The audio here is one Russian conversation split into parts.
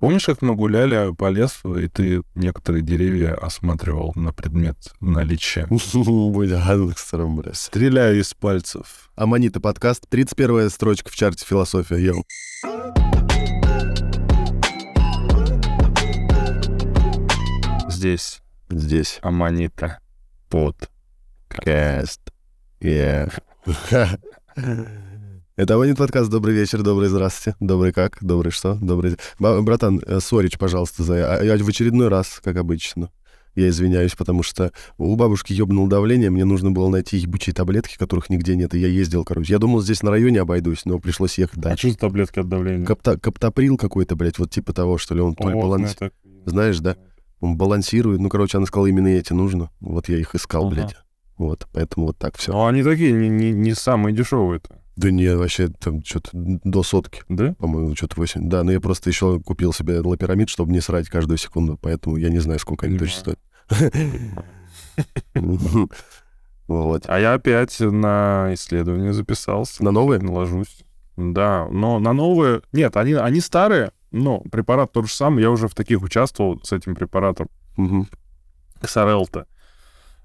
Помнишь, как мы гуляли по лесу, и ты некоторые деревья осматривал на предмет наличия? Стреляю из пальцев. Аманита подкаст, 31 строчка в чарте «Философия». Йоу. Здесь Здесь. Аманита. Под. Каст. Yeah. Это Аманит подкаст. Добрый вечер, добрый здравствуйте. Добрый как? Добрый что? Добрый... Братан, э, сорич, пожалуйста, за... а- Я в очередной раз, как обычно. Я извиняюсь, потому что у бабушки ёбнул давление, мне нужно было найти ебучие таблетки, которых нигде нет, и я ездил, короче. Я думал, здесь на районе обойдусь, но пришлось ехать А дальше. что за таблетки от давления? Капта- Каптоприл какой-то, блядь, вот типа того, что ли, он то ли баланс... это- Знаешь, да? Он балансирует. Ну, короче, она сказала, именно эти нужно. Вот я их искал, Ага. блядь. Вот, поэтому вот так все. Ну, они такие не, не, не самые дешевые-то. Да не, вообще там что-то до сотки, Да? по-моему, что-то 8. Да, но я просто еще купил себе лапирамид, чтобы не срать каждую секунду, поэтому я не знаю, сколько они точно стоят. Вот. А я опять на исследование записался. На новые? Наложусь. Да, но на новые... Нет, они, они старые, но препарат тот же самый. Я уже в таких участвовал с этим препаратом. Мгм. Ксарелта.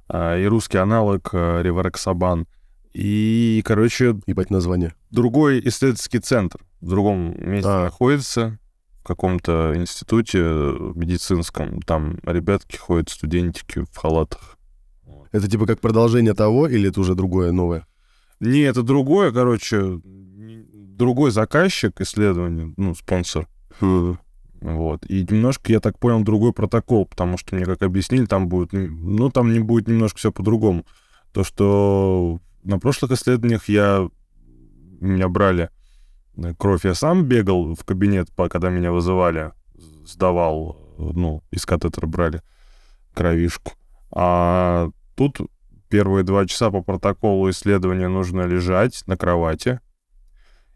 а, И русский аналог Реварексабан. И, короче, Ебать название. другой исследовательский центр в другом месте А. находится, в каком-то институте медицинском. Там ребятки ходят, студентики в халатах. Это типа как продолжение того, или это уже другое, новое? Не, это другое, короче, другой заказчик исследования, ну, спонсор. Хм. Вот. И немножко, я так понял, другой протокол, потому что мне, как объяснили, там будет, ну, там не будет немножко все по-другому. То, что на прошлых исследованиях я, меня брали э, кровь, я сам бегал в кабинет, когда меня вызывали, сдавал, ну, из катетера брали кровишку. А тут первые два часа по протоколу исследования нужно лежать на кровати,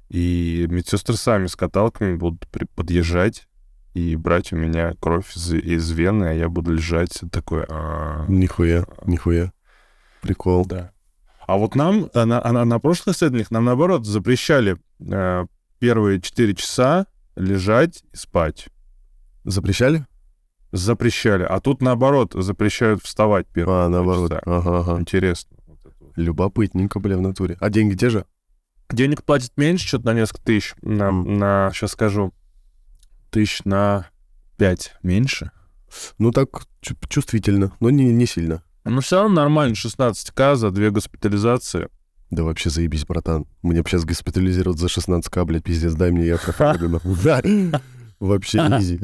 и медсестры сами с каталками будут подъезжать и брать у меня кровь из, из вены, а я буду лежать такой... «А, Нихуя, нихуя. Прикол. да. А вот нам, а на, а на- на прошлых исследованиях нам, наоборот, запрещали э, первые 4 часа лежать и спать. Запрещали? Запрещали. А тут, наоборот, запрещают вставать первые А, наоборот. часа. Ага, ага. Интересно. Любопытненько, бля, в натуре. А деньги те же? Денег платят меньше, что-то на несколько тысяч. На, на сейчас скажу, тысяч на 5 меньше. Ну, так чу- чувствительно, но не, не сильно. Ну, все равно нормально, 16к за две госпитализации. Да вообще заебись, братан. Мне бы сейчас госпитализировать за 16к, блядь, пиздец, дай мне, я. Да. Вообще изи.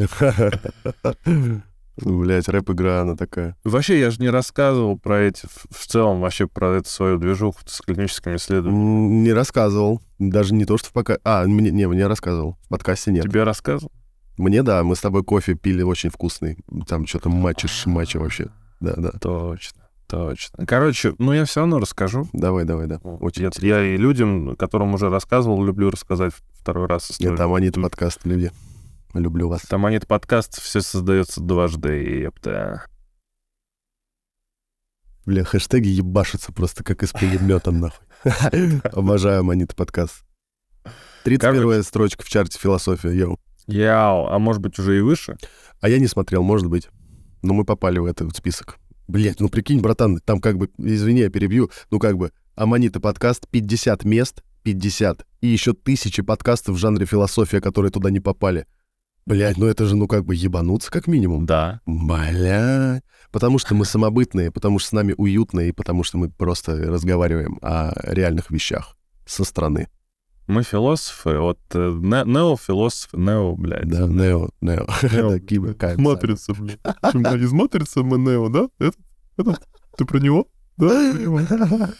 Ну, Блядь, рэп-игра, она такая. Вообще, я же не рассказывал про эти, в- целом, вообще про эту свою движуху с клиническими исследованиями. Не рассказывал. Даже не то, что в пока... А, мне, не, мне рассказывал. В подкасте нет. Тебе рассказывал? Мне, да, мы с тобой кофе пили очень вкусный. Там что-то матчи, матчи вообще. Да, да. Точно, точно. Короче, ну я все равно расскажу. Давай, давай, да. Очень я, я и людям, которым уже рассказывал, люблю рассказать второй раз историю. Нет, там они подкаст, люди. Люблю вас. Там нет подкаст, все создается дважды, епта. Бля, хэштеги ебашатся просто как из пулемета, нахуй. Обожаю Манит подкаст. 31 строчка в чарте «Философия», йоу. Яу, а может быть уже и выше? А я не смотрел, может быть. Но мы попали в этот список. Блять, ну прикинь, братан, там как бы, извини, я перебью, ну как бы, Аманита подкаст, 50 мест, 50, и еще тысячи подкастов в жанре философия, которые туда не попали. Блять, ну это же, ну как бы ебануться как минимум. Да. Бля. Потому что мы самобытные, потому что с нами уютно, и потому что мы просто разговариваем о реальных вещах со стороны. Мы философы, вот э, не- неофилософы, нео, блядь. Да, Нео, Нео. Нео. Матрица, блядь. Из матрицы мы нео, да? Это, это, ты про него? Да?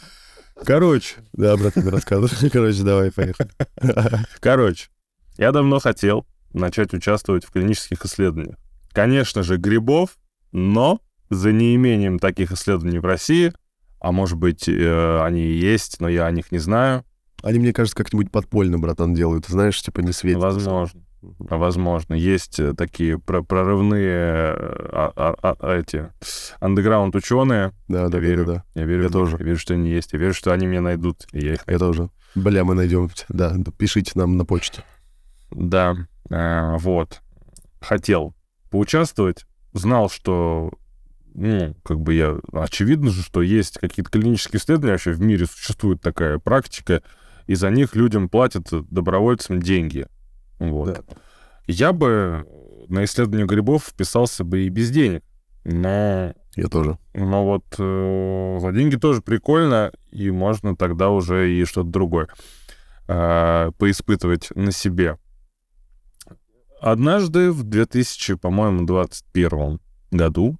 Короче, Да, брат, мне рассказывай. Короче, давай, поехали. короче, я давно хотел начать участвовать в клинических исследованиях. Конечно же, грибов, но за неимением таких исследований в России, а может быть, э, они и есть, но я о них не знаю, Они, мне кажется, как-нибудь подпольно, братан, делают. Знаешь, типа не светит. возможно. Возможно, есть э, такие про- прорывные э, а- а- а- эти андеграунд ученые. Да, да, я верю, да, да. я верю, Я тоже. Я верю, что они есть. Я верю, что они меня найдут. И я их Я тоже. Бля, мы найдем. Да, да, пишите нам на почте. Да, э, вот. хотел поучаствовать, знал, что ну, как бы я... Очевидно же, что есть какие-то клинические исследования, вообще в мире существует такая практика, и за них людям платят добровольцам деньги. Вот. Да. Я бы на исследование грибов вписался бы и без денег, но... Я тоже. Но вот э, за деньги тоже прикольно, и можно тогда уже и что-то другое э, поиспытывать на себе. Однажды в 2000, по-моему, 21 году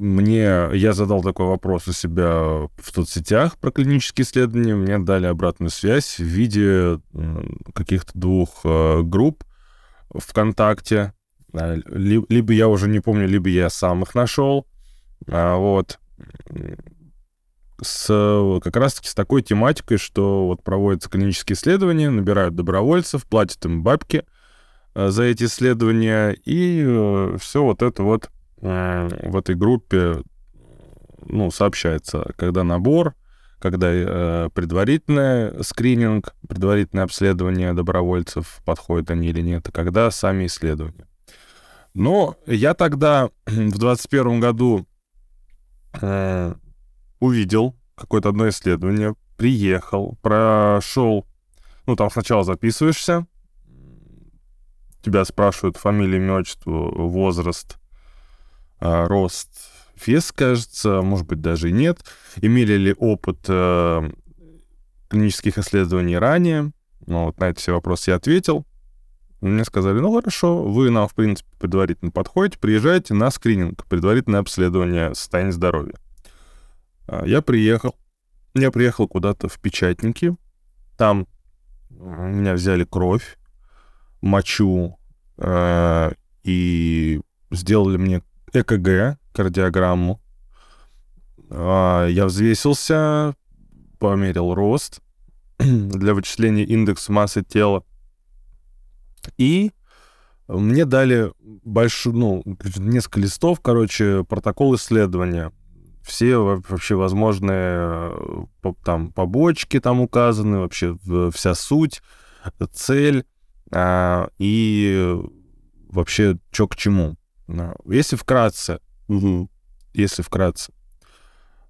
мне, я задал такой вопрос у себя в соцсетях про клинические исследования, мне дали обратную связь в виде каких-то двух э, групп ВКонтакте. А, либо я уже не помню, либо я сам их нашел. А, вот. С, как раз-таки с такой тематикой, что вот проводятся клинические исследования, набирают добровольцев, платят им бабки э, за эти исследования, и э, все вот это вот в этой группе ну, сообщается, когда набор, когда э, предварительный скрининг, предварительное обследование добровольцев, подходят они или нет, и когда сами исследования. Но я тогда в 2021 году э, увидел какое-то одно исследование, приехал, прошел, ну, там сначала записываешься, тебя спрашивают фамилию, имя, отчество, возраст, а, рост вес, кажется, может быть, даже и нет. Имели ли опыт э, клинических исследований ранее? Ну, вот на эти все вопросы я ответил. Мне сказали, ну хорошо, вы нам, в принципе, предварительно подходите, приезжайте на скрининг, предварительное обследование состояния здоровья. А, я приехал, я приехал куда-то в Печатники, там меня взяли кровь, мочу э, и сделали мне ЭКГ, кардиограмму. А, я взвесился, померил рост для вычисления индекса массы тела. И мне дали большую, ну, несколько листов, короче, протокол исследования. Все вообще возможные э, там побочки там указаны, вообще вся суть, цель а, и вообще что к чему. Если вкратце, угу. если вкратце,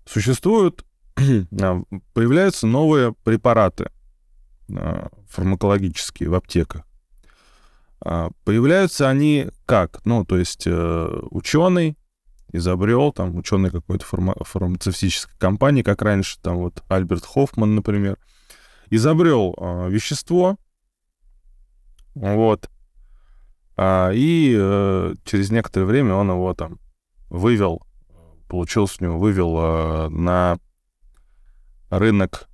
существуют, а, появляются новые препараты а, фармакологические в аптеках. А, появляются они как? Ну, то есть э, ученый изобрел, там, ученый какой-то фарма фармацевтической компании, как раньше, там, вот, Альберт Хоффман, например, изобрел вещество, вот, и э, через некоторое время он его там вывел, получилось у него, вывел э, на рынок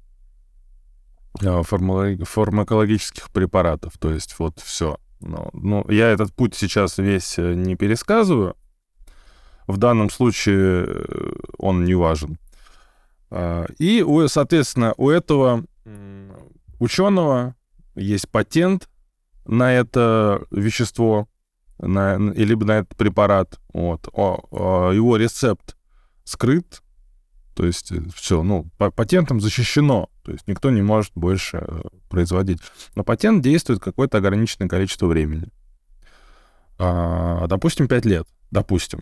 э, фармакологических препаратов. То есть вот все. Ну, ну, я этот путь сейчас весь не пересказываю. В данном случае он не важен. А, и, соответственно, у этого ученого есть патент на это вещество, на, либо на этот препарат. Вот. О, о, его рецепт скрыт, то есть э, все, ну, патентом защищено, то есть никто не может больше э, производить. Но патент действует какое-то ограниченное количество времени. А, допустим, 5 лет, допустим,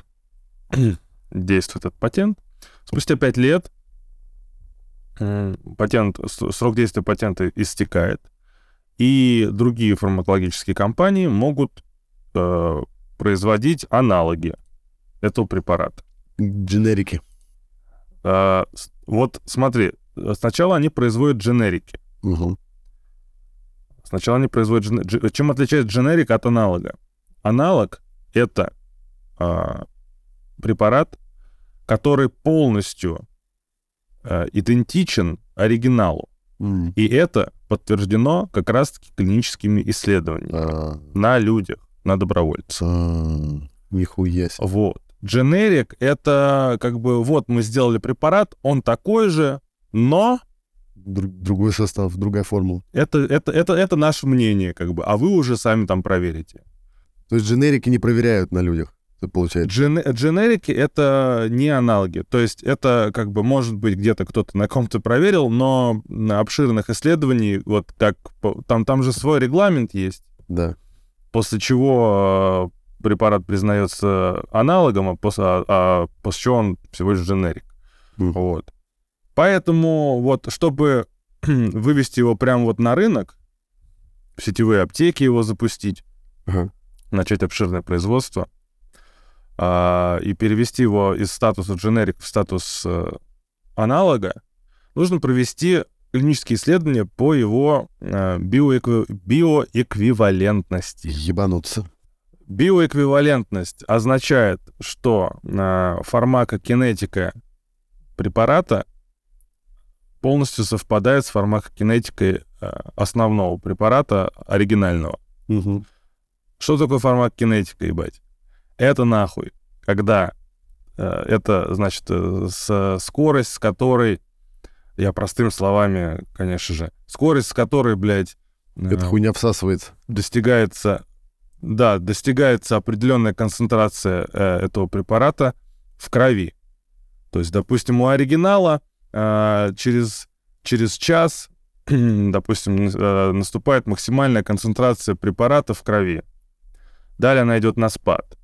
действует этот патент. Спустя 5 лет патент, срок действия патента истекает, и другие фармакологические компании могут э, производить аналоги этого препарата. Дженерики. Э, вот смотри, сначала они производят дженерики. Угу. Сначала они производят... Джен... Чем отличается дженерик от аналога? Аналог — это э, препарат, который полностью э, идентичен оригиналу. Mm. И это подтверждено как раз-таки клиническими исследованиями а. на людях, на добровольцах. А. Нихуя себе. Вот. Дженерик — это как бы, вот мы сделали препарат, он такой же, но... Друг, другой состав, другая формула. Это, это, это, это наше мнение, как бы, а вы уже сами там проверите. То есть дженерики не проверяют на людях? Получается. Джен, дженерики — это не аналоги. То есть это как бы, может быть, где-то кто-то на ком-то проверил, но на обширных исследований, вот как... Там, там же свой регламент есть. Да. после чего э, препарат признается аналогом, а после, а, а после чего он всего лишь дженерик. Мгм. Вот. Поэтому вот, чтобы вывести его прямо вот на рынок, в сетевые аптеки его запустить, Ага. начать обширное производство а, и перевести его из статуса дженерик в статус э, аналога, нужно провести клинические исследования по его э, биоэкви- биоэквивалентности. Ебануться. Биоэквивалентность означает, что э, фармакокинетика препарата полностью совпадает с фармакокинетикой э, основного препарата оригинального. Мгм. Что такое фармакокинетика, ебать? Это нахуй, когда э, это, значит, э, с, скорость, с которой, я простыми словами, конечно же, скорость, с которой, блядь, э, Эта хуйня всасывается. достигается, да, достигается определенная концентрация э, этого препарата в крови. То есть, допустим, у оригинала э, через, через час, допустим, э, наступает максимальная концентрация препарата в крови. Далее она идет на спад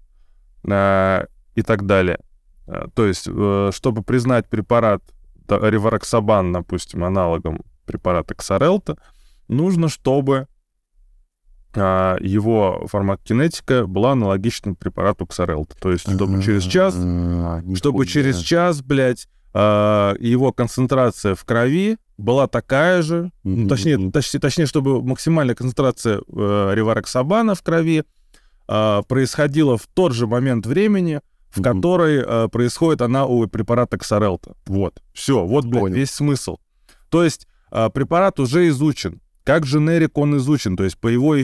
и так далее. Э, То есть, э, чтобы признать препарат ревароксабан, допустим, аналогом препарата Ксарелта, нужно, чтобы его фармакокинетика была аналогична препарату Ксарелта. То есть, чтобы через час, чтобы через час, блядь, его концентрация в крови была такая же, ну, точнее, точнее, точнее, чтобы максимальная концентрация э, ревароксабана в крови а, происходила в тот же момент времени, в Мгм. который э, происходит она у препарата Ксарелта. Вот. Все, вот, блядь, Понял. весь смысл. То есть а, препарат уже изучен. Как дженерик он изучен, то есть по его,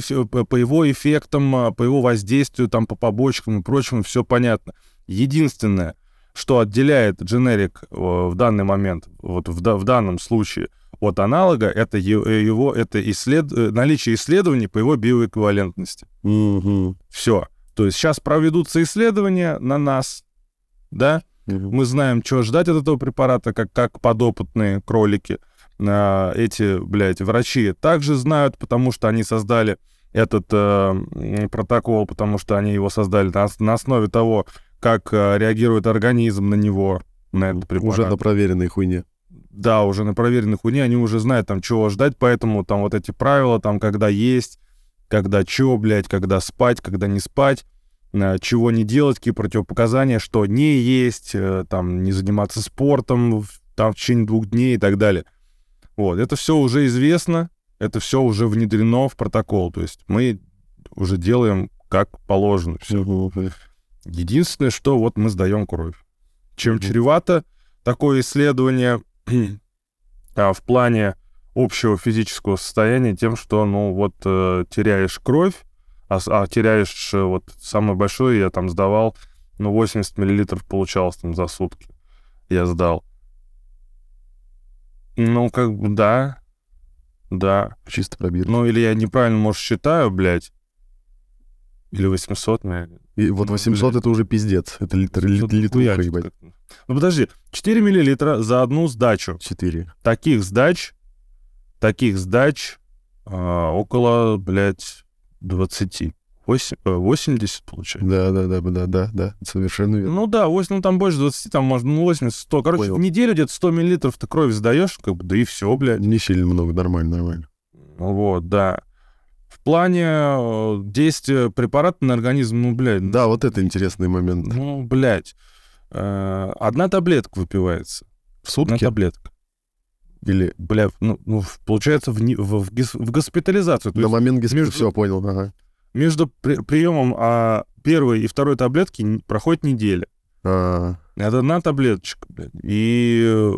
по его эффектам, а, по его воздействию, там, по побочкам и прочему, все понятно. Единственное, что отделяет дженерик э, в данный момент, вот в, в данном случае, от аналога, это э, его, это исслед... э, наличие исследований по его биоэквивалентности. Мгм. Все. То есть сейчас проведутся исследования на нас, да, Мгм. мы знаем, чего ждать от этого препарата, как, как подопытные кролики. А, эти, блядь, врачи также знают, потому что они создали этот э, протокол, потому что они его создали на, на основе того, как э, реагирует организм на него, на этот препарат. Уже на проверенной хуйне. Да, уже на проверенных уни, они уже знают, там, чего ждать, поэтому там вот эти правила, там, когда есть, когда чё, блядь, когда спать, когда не спать, э, чего не делать, какие противопоказания, что не есть, э, там, не заниматься спортом там, в течение двух дней и так далее. Вот, это все уже известно, это все уже внедрено в протокол, то есть мы уже делаем как положено все. Единственное, что вот мы сдаем кровь. Чем чревато такое исследование в плане общего физического состояния тем, что, ну, вот э, теряешь кровь, а, а теряешь, э, вот самое большое я там сдавал, ну, 80 миллилитров получалось там за сутки. Я сдал. Ну, как бы, да, да. Чисто пробир. Ну, или я неправильно, может, считаю, блядь. Или 800, наверное. И вот ну, 800 блядь. это уже пиздец. Это литр, лит, Что-то литруха, хуячит ебать. Ну подожди, 4 миллилитра за одну сдачу. 4. Таких сдач, таких сдач а, около, блядь, 20. Восемь- э, 80, получается. Да, да, да, да, да, да, совершенно верно. Ну да, 8, ну там больше 20, там можно, ну 80, 100. Короче, Понял. в неделю где-то 100 миллилитров ты крови сдаешь, как бы, да и все, блядь. Не сильно много, нормально, нормально. Вот, да. В плане э, действия препарата на организм, ну, блядь, Да, вот это интересный момент. ну, блядь. э, одна таблетка выпивается. В Одна сутки таблетка. или Бля, ну, ну, получается, в, в, в в госпитализацию. То на момент госпиталя? между- Все, понял, ага. между при- приемом а, первой и второй таблетки проходит неделя. А, Это одна таблеточка, блядь. И э,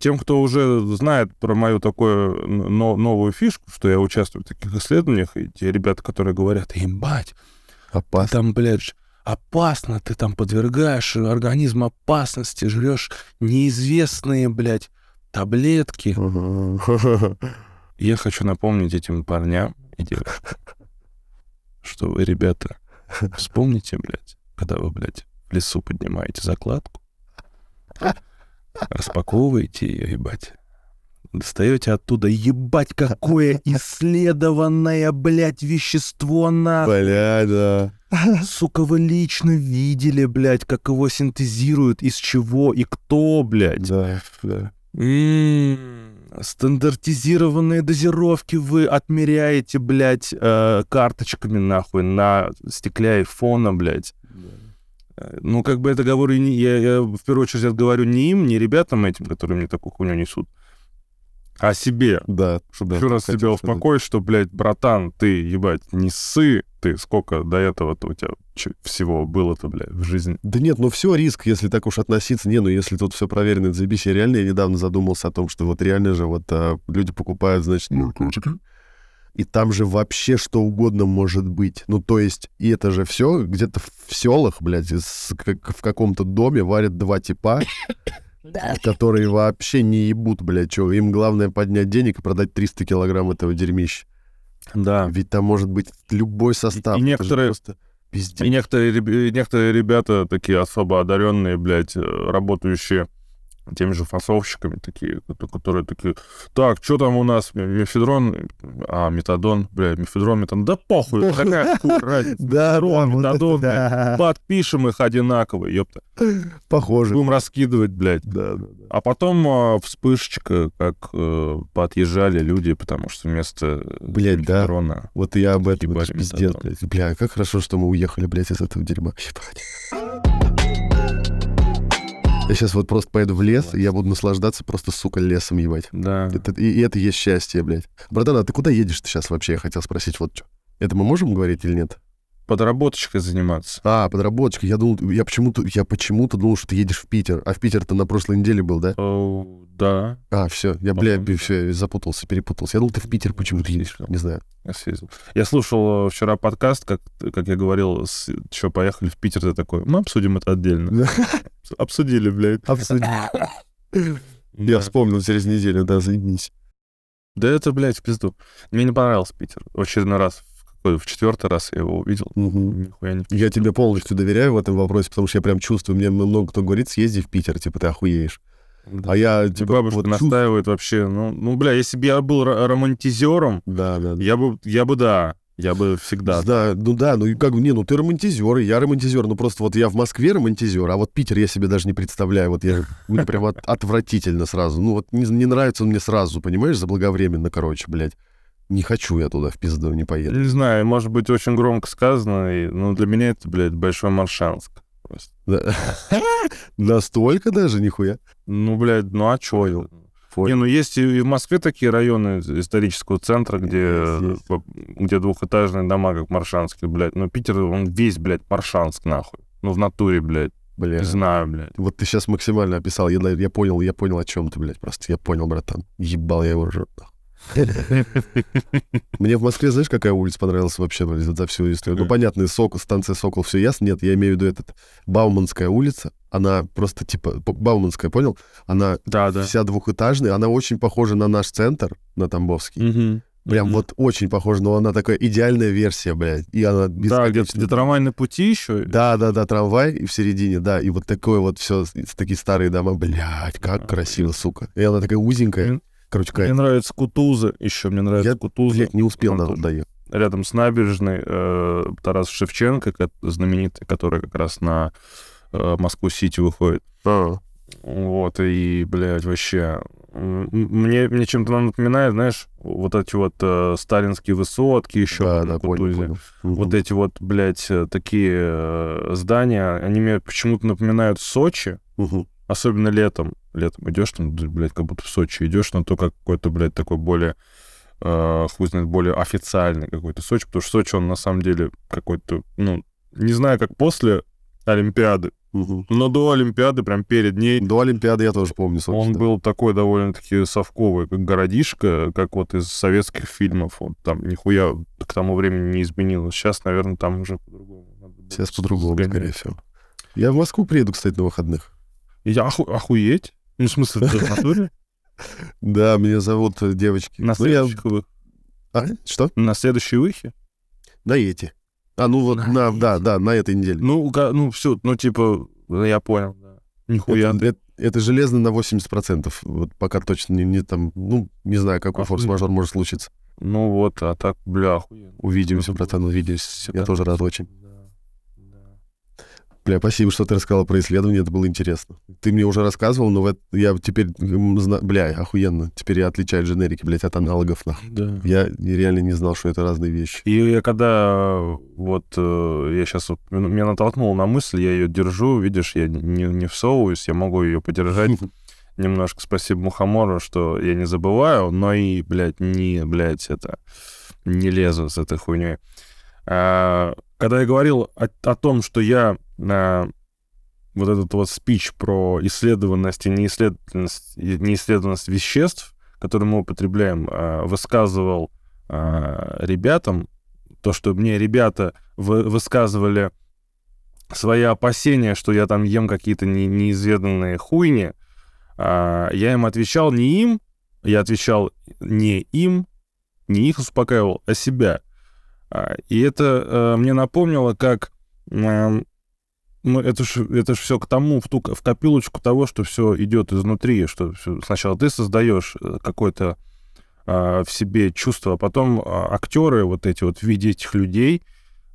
тем, кто уже знает про мою такую но- новую фишку, что я участвую в таких исследованиях, и те ребята, которые говорят, ебать, опасно. там, блядь, опасно, ты там подвергаешь организм опасности, жрешь неизвестные, блядь, таблетки. Я хочу напомнить этим парням и девушкам, что вы, ребята, вспомните, блядь, когда вы, блядь, в лесу поднимаете закладку, распаковываете ее, ебать, достаете оттуда, ебать, какое исследованное, блядь, вещество на... Бля, да. Сука, вы лично видели, блядь, как его синтезируют, из чего и кто, блядь. Да, да. М, Стандартизированные дозировки вы отмеряете, блядь, э, карточками, нахуй, на стекле айфона, блядь. Ну, как бы это говорю, не, я, я в первую очередь это говорю не им, не ребятам этим, которые мне такую хуйню несут, а себе. Да, Чтобы да, еще раз себя успокоить, что, блядь, братан, ты, ебать, не ссы, ты, сколько до этого-то у тебя всего было-то, блядь, в жизни. Да нет, ну все риск, если так уж относиться. Не, ну если тут все проверено, это заебись. Я реально я недавно задумался о том, что вот реально же вот а, люди покупают, значит, наркотики. И там же вообще что угодно может быть. Ну, то есть, и это же все где-то в селах, блядь, из- как- в каком-то доме варят два типа, которые вообще не ебут, блядь, что. Им главное поднять денег и продать 300 килограмм этого дерьмища. Да. Ведь там может быть любой состав. и же некоторые- просто пиздец. И некоторые, и некоторые ребята, такие особо одаренные, блядь, э, работающие теми же фасовщиками, такие, кото- которые такие, так, что там у нас, мефедрон, а, метадон, блядь, мефедрон, метадон, да похуй, какая разница, Да, метадон, подпишем их одинаково, ёпта, Похоже. будем раскидывать, блядь. Да, да, да. А потом а, вспышечка, как э, подъезжали люди, потому что вместо Блядь, да. Вот я об этом. Это пиздец, блядь. Бля, как хорошо, что мы уехали, блядь, из этого дерьма. Ебать. Я сейчас вот просто поеду в лес, и я буду наслаждаться просто, сука, лесом, ебать. Да. Это, и, и это есть счастье, блядь. Братан, а ты куда едешь сейчас вообще? Я хотел спросить вот что. Это мы можем говорить или нет? Подработочкой заниматься. А, подработочка. Я думал, я почему-то, я почему-то думал, что ты едешь в Питер. А в Питер-то на прошлой неделе был, да? О, да, А, все, я, бля, да. все, запутался, перепутался. Я думал, ты в Питер почему-то едешь. Не знаю. я съездил. Я слушал э, вчера подкаст, как, как я говорил, что поехали в Питер, ты такой, мы обсудим это отдельно. Обсудили, блядь. Я Да. вспомнил через неделю, да, заебись. Да это, блядь, в пизду. Мне не понравился Питер. В очередной раз, в, четвертый раз я его увидел. Нихуя не Я тебе полностью доверяю в этом вопросе, потому что я прям чувствую, мне много кто говорит, съезди в Питер, типа, ты охуеешь. Да. А я, И типа, бабушка вот чувств- настаивает вообще. Ну, ну, бля, если бы я был ро- романтизером, Да, да, да. я бы, я бы, да, я бы всегда. Да, ну да, ну и как бы, не, ну ты романтизер, и я романтизер, ну просто вот я в Москве романтизер, а вот Питер я себе даже не представляю, вот я, мне прям от- отвратительно сразу, ну вот не, не нравится он мне сразу, понимаешь, заблаговременно, короче, блядь. Не хочу я туда в пизду, не поеду. Не знаю, может быть, очень громко сказано, и, но для меня это, блядь, Большой Маршанск. Просто. Да. Настолько даже, нихуя. Ну, блядь, ну а чё? Не, ну есть и в Москве такие районы исторического центра, где, Есть, есть. где двухэтажные дома, как Маршанский, блядь. Но Питер, он весь, блядь, Маршанск, нахуй. Ну, в натуре, блядь. Бля. Не знаю, блядь. Вот ты сейчас максимально описал. Я, я понял, я понял, о чем ты, блядь. Просто я понял, братан. Ебал я его рот. Мне в Москве, знаешь, какая улица понравилась вообще блядь, за всю историю? Ну, понятно, Сокол, станция Сокол, все ясно. Нет, я имею в виду этот Бауманская улица. Она просто типа... Бауманская, понял? Она Да, да. вся двухэтажная. Она очень похожа на наш центр, на Тамбовский. Прям вот очень похожа, но она такая идеальная версия, блядь. И она Да, где, где трамвайные пути еще. да, да, да, трамвай и в середине, да, и вот такое вот все, такие старые дома, блядь, как А, красиво, сука. И она такая узенькая, Мне- короче, Мне какая нравится Кутуза еще, мне нравится Я, Кутуза. блядь, не успел тоже. доехать. Рядом с набережной э, Тарас Шевченко, знаменитый, который как раз на э, Москву-Сити выходит. А, Вот, и, блядь, вообще... Мне, мне чем-то напоминает, знаешь, вот эти вот э, сталинские высотки еще да, да, понял, Кутузе. понял. Вот Мгм. эти вот, блядь, э, такие э, здания, они мне почему-то напоминают Сочи, Мгм. Особенно летом. Летом идешь, там, блядь, как будто в Сочи идешь, но только какой-то, блядь, такой более, э, хуй знает, более официальный какой-то Сочи, потому что Сочи, он на самом деле какой-то, ну, не знаю, как после Олимпиады, Мгм. но до Олимпиады, прям перед ней, До Олимпиады я тоже помню, он собственно. был такой довольно-таки совковый, как городишко, как вот из советских фильмов. Вот там нихуя к тому времени не изменилось. Сейчас, наверное, там уже по-другому. Сейчас по-другому, скорее всего. Я в Москву приеду, кстати, на выходных. И Я оху- охуеть? Ну, в смысле, ты в натуре? Да, меня зовут э, девочки. На Ну, следующих вы- А, что? На следующей выхе? На эти. А, ну вот, На да, да, на этой неделе. Ну, ну, все, ну, типа, ну, я понял, да. Нихуя. Это, это- это железно на 80%. Вот пока точно не, не там, ну, не знаю, какой форс-мажор может случиться. Ну вот, а так, бля, охуенно. Увидимся, братан, увидимся. Я тоже рад очень. Бля, спасибо, что ты рассказал про исследование, это было интересно. Ты мне уже рассказывал, но в эт- я теперь, бля, охуенно. Теперь я отличаю дженерики, блядь, от аналогов, нахуй. Да. Я реально не знал, что это разные вещи. И я когда вот э, я сейчас вот м- меня натолкнул на мысль, я ее держу, видишь, я не, не всовываюсь, я могу ее подержать немножко. Спасибо Мухомору, что я не забываю, но и, блядь, не, блядь, это не лезу с этой хуйней. А, когда я говорил о, о том, что я а, вот этот вот спич про исследованность и неисследованность, неисследованность веществ, которые мы употребляем, а, высказывал а, ребятам, то, что мне ребята вы- высказывали свои опасения, что я там ем какие-то не- неизведанные хуйни, а, я им отвечал не им, я отвечал не им, не их успокаивал, а себя. И это э, мне напомнило, как ну, это ж, это ж все к тому, в ту в копилочку того, что все идет изнутри, что всё- сначала ты создаешь э, какое-то а, в себе чувство, а потом а, актеры вот эти вот в виде этих людей,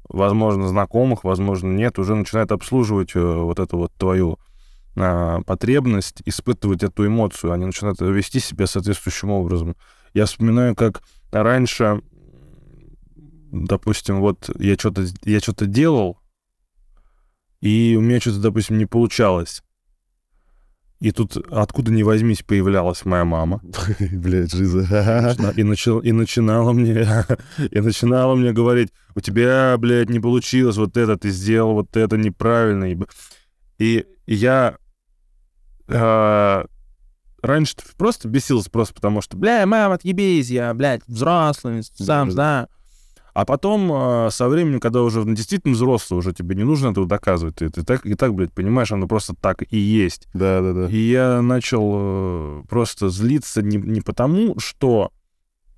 возможно, знакомых, возможно, нет, уже начинают обслуживать э, вот эту вот твою а, потребность, испытывать эту эмоцию, они начинают вести себя соответствующим образом. Я вспоминаю, как раньше, допустим, вот я что-то я что-то делал, и у меня что-то, допустим, не получалось. И тут откуда ни возьмись появлялась моя мама. Блядь, жиза. И, начал, и начинала мне и начинала мне говорить, у тебя, блядь, не получилось вот это, ты сделал вот это неправильно. И, и я э, раньше просто бесился просто потому, что, бля, мама, отъебись, я, блядь, взрослый, сам Да. А потом, э, со временем, когда уже действительно взрослый, уже тебе не нужно этого доказывать, ты, ты так, и так, блядь, понимаешь, оно просто так и есть. Да, да, да. И я начал э, просто злиться не, не потому, что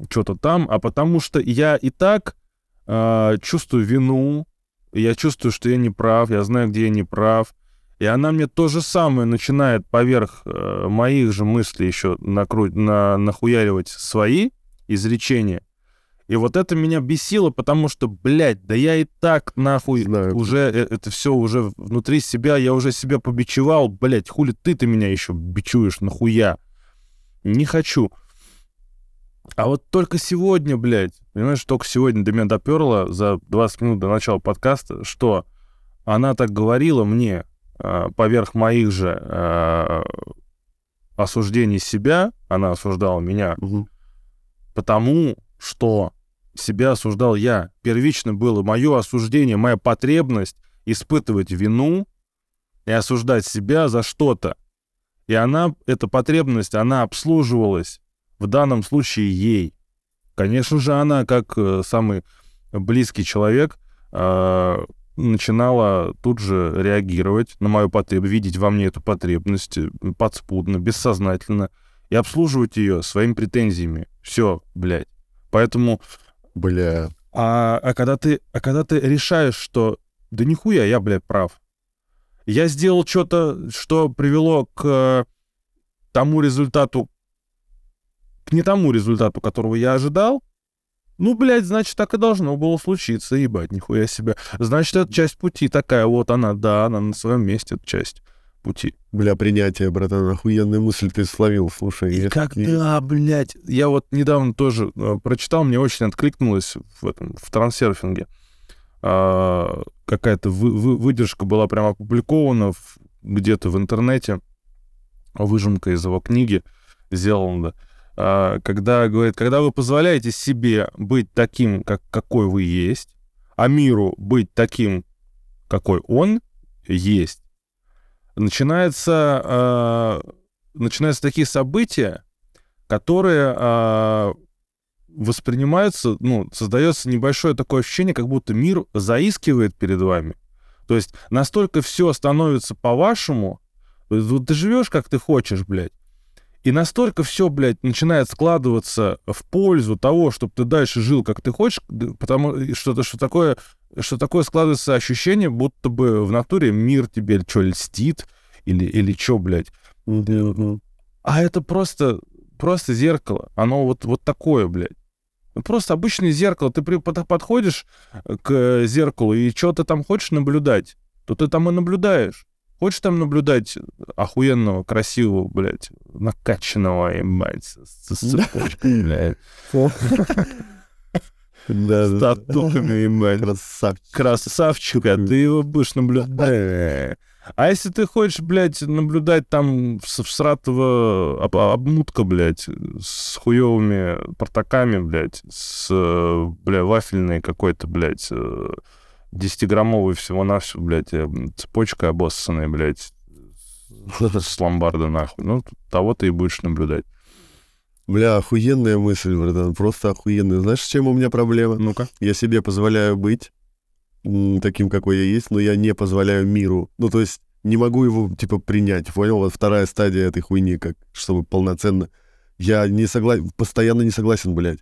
что-то там, а потому что я и так э, чувствую вину, я чувствую, что я не прав, я знаю, где я не прав. И она мне то же самое начинает поверх э, моих же мыслей еще накру... на... нахуяривать свои изречения. И вот это меня бесило, потому что, блядь, да я и так нахуй Знаю. уже э, это все уже внутри себя, я уже себя побичевал, блядь, хули ты-то меня еще бичуешь, нахуя? Не хочу. А вот только сегодня, блядь, понимаешь, только сегодня до меня доперло за 20 минут до начала подкаста, что она так говорила мне а, поверх моих же а, осуждений себя, она осуждала меня, Мгм. потому что себя осуждал я. Первично было мое осуждение, моя потребность испытывать вину и осуждать себя за что-то. И она, эта потребность, она обслуживалась в данном случае ей. Конечно же, она, как э, самый близкий человек, э, начинала тут же реагировать на мою потребность, видеть во мне эту потребность э, подспудно, бессознательно, и обслуживать ее своими претензиями. Все, блядь. Поэтому Бля. а, а когда ты, а когда ты решаешь, что да нихуя, я, блядь, прав. Я сделал что-то, что привело к э, тому результату, к не тому результату, которого я ожидал. Ну, блядь, значит, так и должно было случиться, ебать, нихуя себе. Значит, это часть пути такая, вот она, да, она на своем месте, это часть пути. Бля, принятие, братан, охуенная мысль ты словил, слушай. И когда, блядь, я вот недавно тоже э, прочитал, мне очень откликнулось в этом, в трансерфинге. А, какая-то вы- вы- выдержка была прям опубликована в- где-то в интернете, выжимка из его книги сделана, а, когда говорит, когда вы позволяете себе быть таким, как, какой вы есть, а миру быть таким, какой он есть, начинается, а, начинаются такие события, которые а, воспринимаются, ну, создается небольшое такое ощущение, как будто мир заискивает перед вами. То есть настолько все становится по-вашему, вот ты живешь, как ты хочешь, блядь, и настолько все, блядь, начинает складываться в пользу того, чтобы ты дальше жил, как ты хочешь, потому что, что такое, что такое складывается ощущение, будто бы в натуре мир тебе что, льстит, или, или что, блядь. А это просто, просто зеркало. Оно вот, вот такое, блядь. Ну, Просто обычное зеркало. Ты при- под- подходишь к зеркалу и что ты там хочешь наблюдать, то ты там и наблюдаешь. Хочешь там наблюдать охуенного, красивого, блядь, накачанного, ебать, с, с цепочкой, блядь, Да, с татухами, ебать, Красавчик. красавчика, ты его будешь наблюдать. А если ты хочешь, блядь, наблюдать там всратого об- обмутка, блядь, с хуевыми портаками, блядь, с, э, бля, вафельной какой-то, блядь, э, 10-граммовой всего-навсего, блядь, э, цепочкой обоссанной, блядь, с ломбарда нахуй. Ну, того ты и будешь наблюдать. Бля, охуенная мысль, братан, просто охуенная. Знаешь, с чем у меня проблема? Ну-ка. Я себе позволяю быть таким, какой я есть, но я не позволяю миру. Ну, то есть не могу его, типа, принять, понял? Вот вторая стадия этой хуйни, как, чтобы полноценно. Я не согласен, постоянно не согласен, блядь.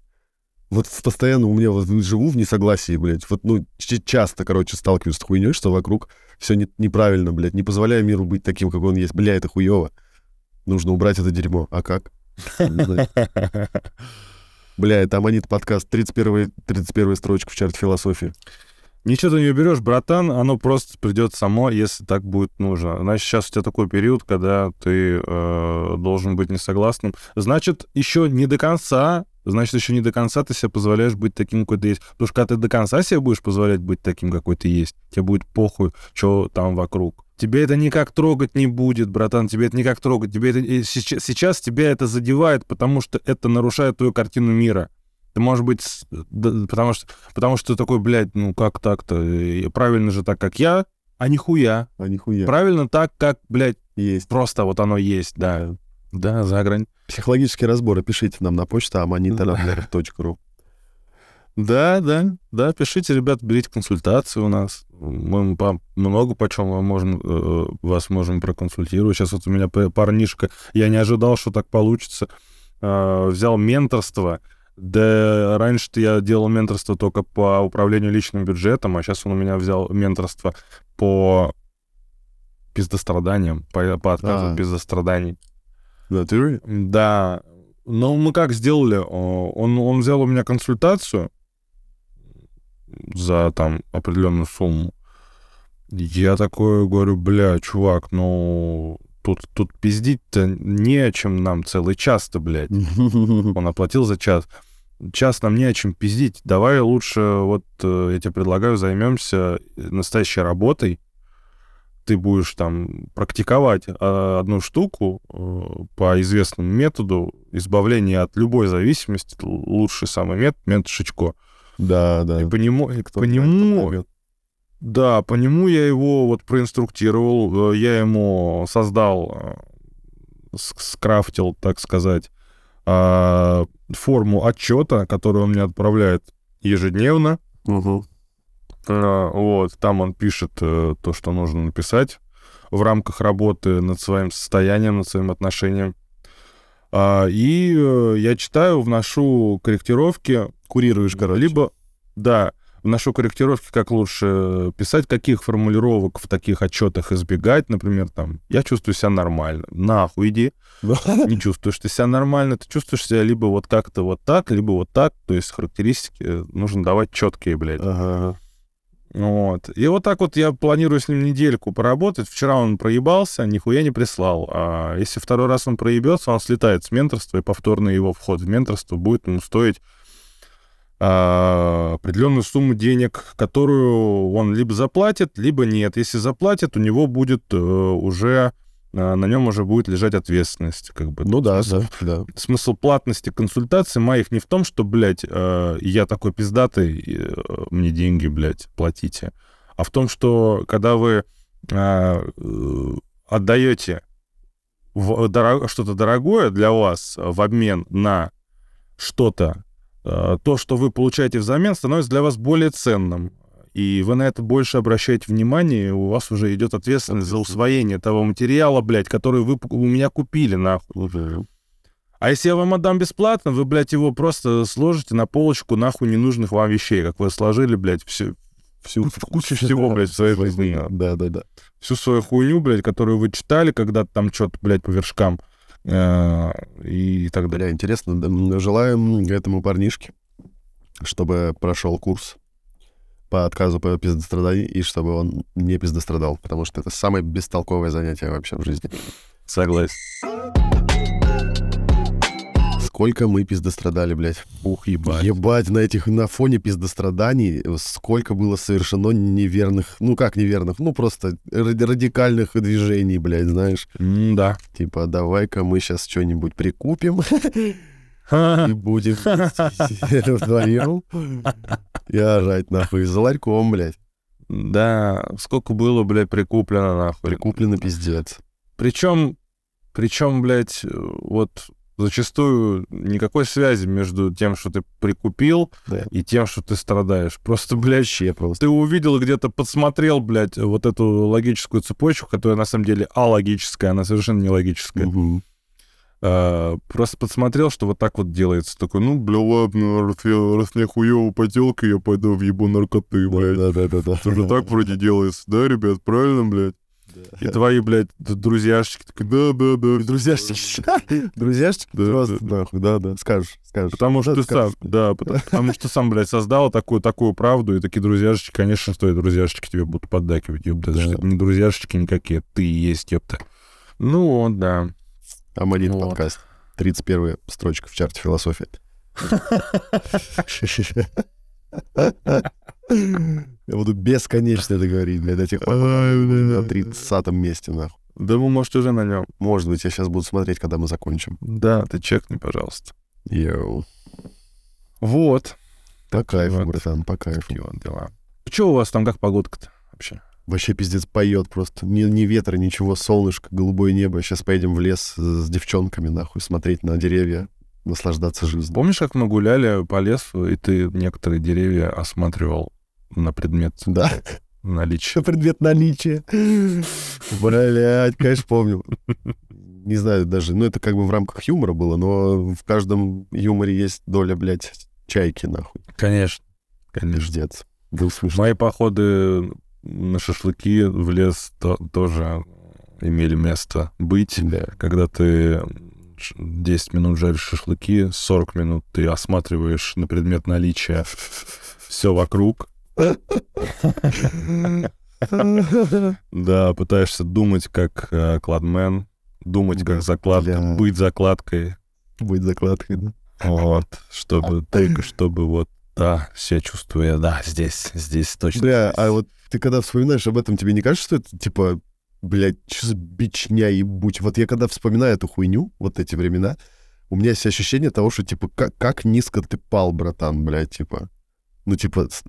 Вот постоянно у меня вот живу в несогласии, блядь. Вот, ну, часто, короче, сталкиваюсь с хуйней, что вокруг все не, неправильно, блядь. Не позволяю миру быть таким, какой он есть. Бля, это хуево. Нужно убрать это дерьмо. А как? Бля, это Аманит подкаст, 31, 31 строчка в чарте философии. Ничего ты не уберешь, братан, оно просто придет само, если так будет нужно. Значит, сейчас у тебя такой период, когда ты э, должен быть несогласным. Значит, еще не до конца, значит, еще не до конца ты себе позволяешь быть таким, какой ты есть. Потому что когда ты до конца себе будешь позволять быть таким, какой ты есть, тебе будет похуй, что там вокруг. Тебе это никак трогать не будет, братан, тебе это никак трогать. Тебе это, сейчас, сейчас тебя это задевает, потому что это нарушает твою картину мира. Ты, может быть, да, потому что, потому что ты такой, блядь, ну как так-то? Правильно же так, как я, а нихуя. А нихуя. Правильно так, как, блядь, Есть. просто вот оно есть, да. Да, за грань. Психологические разборы пишите нам на почту amanita.ru. Да, да, да, пишите, ребят, берите консультацию у нас. Мы по, много почем мы можем, э, вас можем проконсультировать. Сейчас вот у меня парнишка, я не ожидал, что так получится. Э, взял менторство. Да раньше-то я делал менторство только по управлению личным бюджетом, а сейчас он у меня взял менторство по пиздостраданиям, по, по отказу А. от пиздостраданий. В натуре? Да. Ну, мы как сделали? Он, он взял у меня консультацию за там определенную сумму. Я такой говорю, бля, чувак, ну, тут, тут пиздить-то не о чем нам целый час-то, блядь. Он оплатил за час. Час нам не о чем пиздить. Давай лучше, вот э, я тебе предлагаю, займемся настоящей работой. Ты будешь там практиковать э, одну штуку э, по известному методу избавления от любой зависимости. Лучший самый метод, метод Шичко. Да, да. И по нему, Кто по нему да, по нему я его вот проинструктировал, э, я ему создал, э, скрафтил, так сказать, а, форму отчета, которую он мне отправляет ежедневно. А, Вот, там он пишет э, то, что нужно написать в рамках работы над своим состоянием, над своим отношением. А, И я читаю, вношу корректировки, Курируешь, короче. либо, да, вношу корректировки, как лучше писать, каких формулировок в таких отчетах избегать, например, там, я чувствую себя нормально, нахуй иди, не чувствуешь ты себя нормально, ты чувствуешь себя либо вот как-то вот так, либо вот так, то есть характеристики э, нужно давать четкие, блядь. Ага. Вот. И вот так вот я планирую с ним недельку поработать. Вчера он проебался, нихуя не прислал. А если второй раз он проебется, он слетает с менторства, и повторный его вход в менторство будет ему стоить определенную сумму денег, которую он либо заплатит, либо нет. Если заплатит, у него будет э, уже а, на нем уже будет лежать ответственность, как бы. Ну да, да, да. смысл платности консультаций моих не в том, что, блядь, э, я такой пиздатый, э, мне деньги, блядь, платите, а в том, что когда вы э, отдаете что-то дорогое для вас в обмен на что-то, то, что вы получаете взамен, становится для вас более ценным. И вы на это больше обращаете внимание, и у вас уже идет ответственность за усвоение того материала, блядь, который вы у меня купили, нахуй. А если я вам отдам бесплатно, вы, блядь, его просто сложите на полочку нахуй ненужных вам вещей, как вы сложили, блядь, все, всю кучу всего, блядь, в своей жизни. Да, да, да. Всю свою хуйню, блядь, которую вы читали когда-то там что-то, блядь, по вершкам э, и так далее. Интересно. Желаем этому парнишке, чтобы прошел курс по отказу по пиздостраданию, и чтобы он не пиздострадал, потому что это самое бестолковое занятие вообще в жизни. Согласен. Сколько мы пиздострадали, блядь. Ух, ебать. Ебать, на этих, на фоне пиздостраданий сколько было совершено неверных, ну как неверных, ну просто ради- радикальных движений, блядь, знаешь. Да. Типа, давай-ка мы сейчас что-нибудь прикупим и будем вдвоем и орать нахуй за ларьком, блядь. Да, сколько было, блядь, прикуплено, нахуй. Прикуплено пиздец. Причем, причем, блядь, вот зачастую никакой связи между тем, что ты прикупил, Да. и тем, что ты страдаешь. Просто, блядь, просто. ты увидел где-то, подсмотрел, блядь, вот эту логическую цепочку, которая на самом деле алогическая, она совершенно не логическая. Мгм. А, просто подсмотрел, что вот так вот делается. Такой, ну, бля, ладно, раз, я, раз мне хуёво поделка, я пойду в ебу наркоты, блядь. Да-да-да. Это же так вроде делается, да, ребят, правильно, блядь? И твои, блядь, д- друзьяшечки такие, да-да-да. Друзьяшечки. Друзьяшечки? Да, Просто да. нахуй, да-да. Скажешь, скажешь. Потому что ты сам, да, потому, что сам, блядь, создал такую, такую правду, и такие друзьяшечки, конечно, что и друзьяшечки тебе будут поддакивать, ёпта. Не друзьяшечки никакие, ты и есть, ёпта. Ну, вот, да. Амалит Вот. подкаст. 31 строчка в чарте философии. Я буду бесконечно это говорить, блядь, до тех пор, на 30 месте, нахуй. Да вы, может, уже на нем. Может быть, я сейчас буду смотреть, когда мы закончим. Да, ты чекни, пожалуйста. Йоу. Вот. По кайфу, вот. братан, по кайфу. Такие вот дела. Что у вас там, как погодка-то вообще? Вообще пиздец поет просто. Ни, ни ветра, ничего, солнышко, голубое небо. Сейчас поедем в лес с девчонками, нахуй, смотреть на деревья, наслаждаться жизнью. Помнишь, как мы гуляли по лесу, и ты некоторые деревья осматривал на предмет Да. наличия? Что предмет наличия. Блять, конечно, помню. Не знаю даже, ну это как бы в рамках юмора было, но в каждом юморе есть доля, блядь, чайки, нахуй. Конечно. Конечно. Пиздец. Был смешно. Мои походы на шашлыки в лес то- тоже имели место быть. Да. Когда ты ш- 10 минут жаришь шашлыки, 40 минут ты осматриваешь на предмет наличия все вокруг. Да, пытаешься думать как э, кладмен, думать как закладка, быть закладкой, Будет закладкой, да? вот, чтобы только чтобы вот, да, себя чувствуя, да, здесь, здесь точно. Бля, а вот ты когда вспоминаешь об этом, тебе не кажется, что это типа, блядь, что за бичня ебуть? Вот я когда вспоминаю эту хуйню, вот эти времена, у меня есть ощущение того, что, типа, как, как низко ты пал, братан, блядь, типа. Ну, типа, с-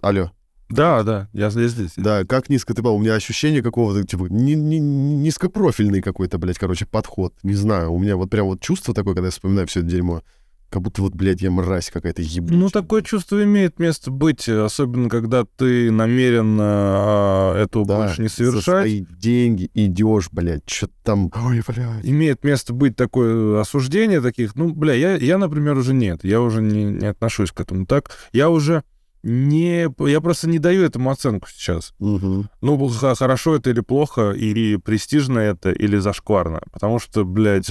алло. Да, да, я здесь, здесь. Да, как низко ты пал. У меня ощущение какого-то, типа, ни- ни- ни- низкопрофильный какой-то, блядь, короче, подход. Не знаю, у меня вот прям вот чувство такое, когда я вспоминаю все это дерьмо. Как будто вот, блядь, я мразь какая-то ебучая. Ну, такое чувство имеет место быть, э, особенно когда ты намеренно а, этого Да, больше не За совершать. свои деньги идешь, блядь, что там... Ой, блядь. Имеет место быть такое осуждение таких. Ну, бля, я, я например, уже нет. Я уже не, не отношусь к этому так. Я уже не... Я просто не даю этому оценку сейчас. Мгм. Ну, хорошо это или плохо, или престижно это, или зашкварно. Потому что, блядь,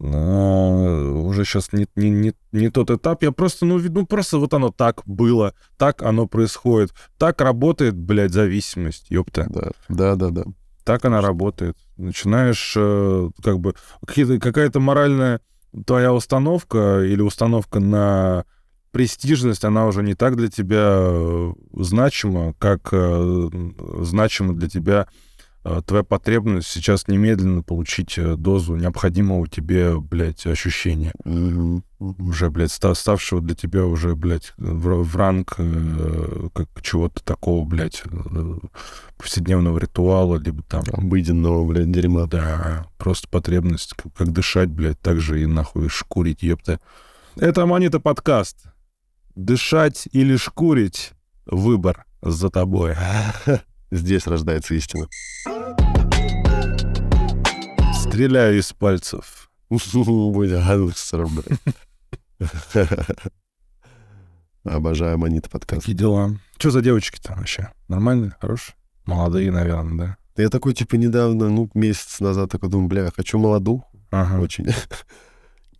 а, уже сейчас не, не, не, не тот этап. Я просто, ну, ну, просто вот оно так было, так оно происходит. Так работает, блядь, зависимость, ёпта. Да, да, да, да. Так она работает. Начинаешь, э, как бы, какая-то моральная твоя установка или установка на престижность, она уже не так для тебя э, значима, как э, значима для тебя э, твоя потребность сейчас немедленно получить дозу необходимого тебе, блядь, ощущения. Мгм. Уже, блядь, ста- ставшего для тебя уже, блядь, в, в ранг э, как чего-то такого, блядь, повседневного ритуала, либо там Обыденного, блядь, дерьма. да, просто потребность, как, как дышать, блядь, так же и нахуй шкурить, ёпта. Это Монета подкаст. Дышать или шкурить — выбор за тобой. Здесь рождается истина. Стреляю из пальцев. Обожаю Аманита подкаст. Какие дела? Что за девочки-то вообще? Нормальные, хорошие? Молодые, наверное, да? Я такой, типа, недавно, ну, месяц назад такой думаю, бля, хочу молоду Ага. очень.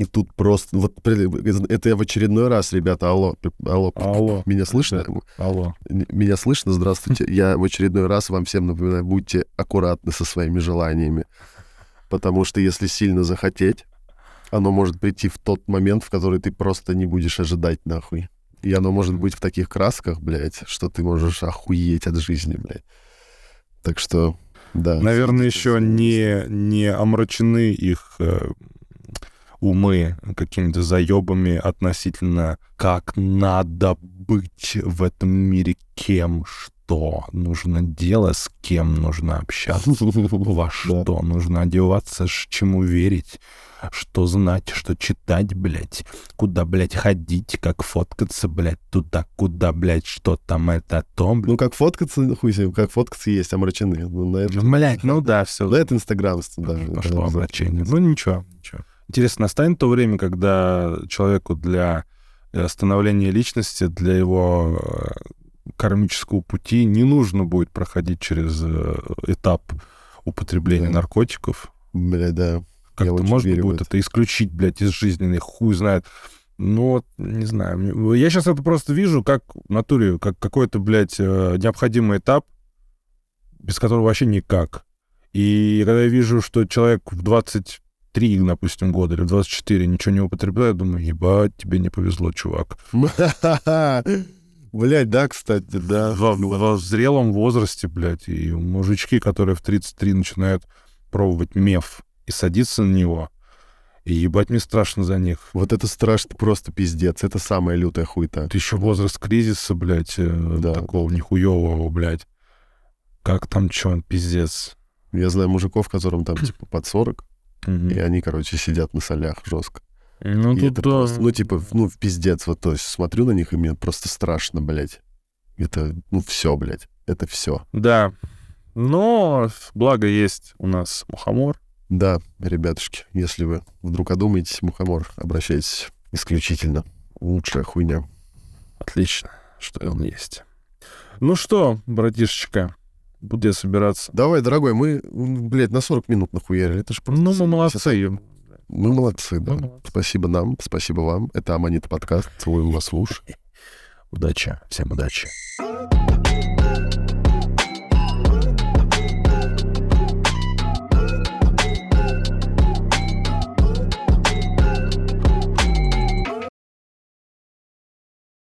И тут просто... Вот это я в очередной раз, ребята, алло, алло, Алло. меня слышно? Алло. Меня слышно? Здравствуйте. Я в очередной раз вам всем напоминаю, будьте аккуратны со своими желаниями. Потому что если сильно захотеть, оно может прийти в тот момент, в который ты просто не будешь ожидать нахуй. И оно может быть в таких красках, блядь, что ты можешь охуеть от жизни, блядь. Так что, да. Наверное, еще не, не омрачены их э, умы какими-то заебами относительно как надо быть в этом мире кем, что нужно делать, с кем нужно общаться, во что нужно одеваться, чему верить, что знать, что читать, блядь, куда, блядь, ходить, как фоткаться, блядь, туда, куда, блядь, что там это, то, блядь. Ну, как фоткаться, хуй себе, как фоткаться есть, омрачены. Ну, на это, Блядь, ну да, все. на это Инстаграм даже. Пошло обращение. Ну ничего. Интересно, настанет то время, когда человеку для э, становления личности, для его э, кармического пути не нужно будет проходить через э, этап употребления Да. наркотиков. Бля, да. Как-то можно будет это исключить, блядь, из жизненной, хуй знает. Ну, вот, не знаю. Я сейчас это просто вижу как в натуре, как какой-то, блядь, необходимый этап, без которого вообще никак. И когда я вижу, что человек в 23, допустим, года или в 24 ничего не употребляет, думаю, ебать, тебе не повезло, чувак. Блять, да, кстати, да. Во, во зрелом возрасте, блядь, и мужички, которые в 33 начинают пробовать меф и садиться на него, и ебать мне страшно за них. Вот это страшно, просто пиздец. Это самая лютая хуйта. Это еще возраст кризиса, блядь, э, Да. такого нихуевого, блядь. Как там чё, пиздец. Я знаю мужиков, которым там типа под 40, Мгм. и они, короче, сидят на солях жестко. Ну, И тут это да. просто, ну, типа, ну, в пиздец. Вот, то есть смотрю на них, и мне просто страшно, блядь. Это, ну, все, блядь. Это все. Да. Но, благо, есть у нас мухомор. Да, ребятушки, если вы вдруг одумаетесь, мухомор, обращайтесь исключительно. Лучшая хуйня. Отлично, что он есть. Ну что, братишечка, буду я собираться. Давай, дорогой, мы, блядь, на 40 минут нахуярили. Это ж просто... Ну, мы молодцы. Мы молодцы, да. Мы молодцы. Спасибо нам, спасибо вам. Это Аманит подкаст. Целуем вас в уши. Удачи, всем удачи.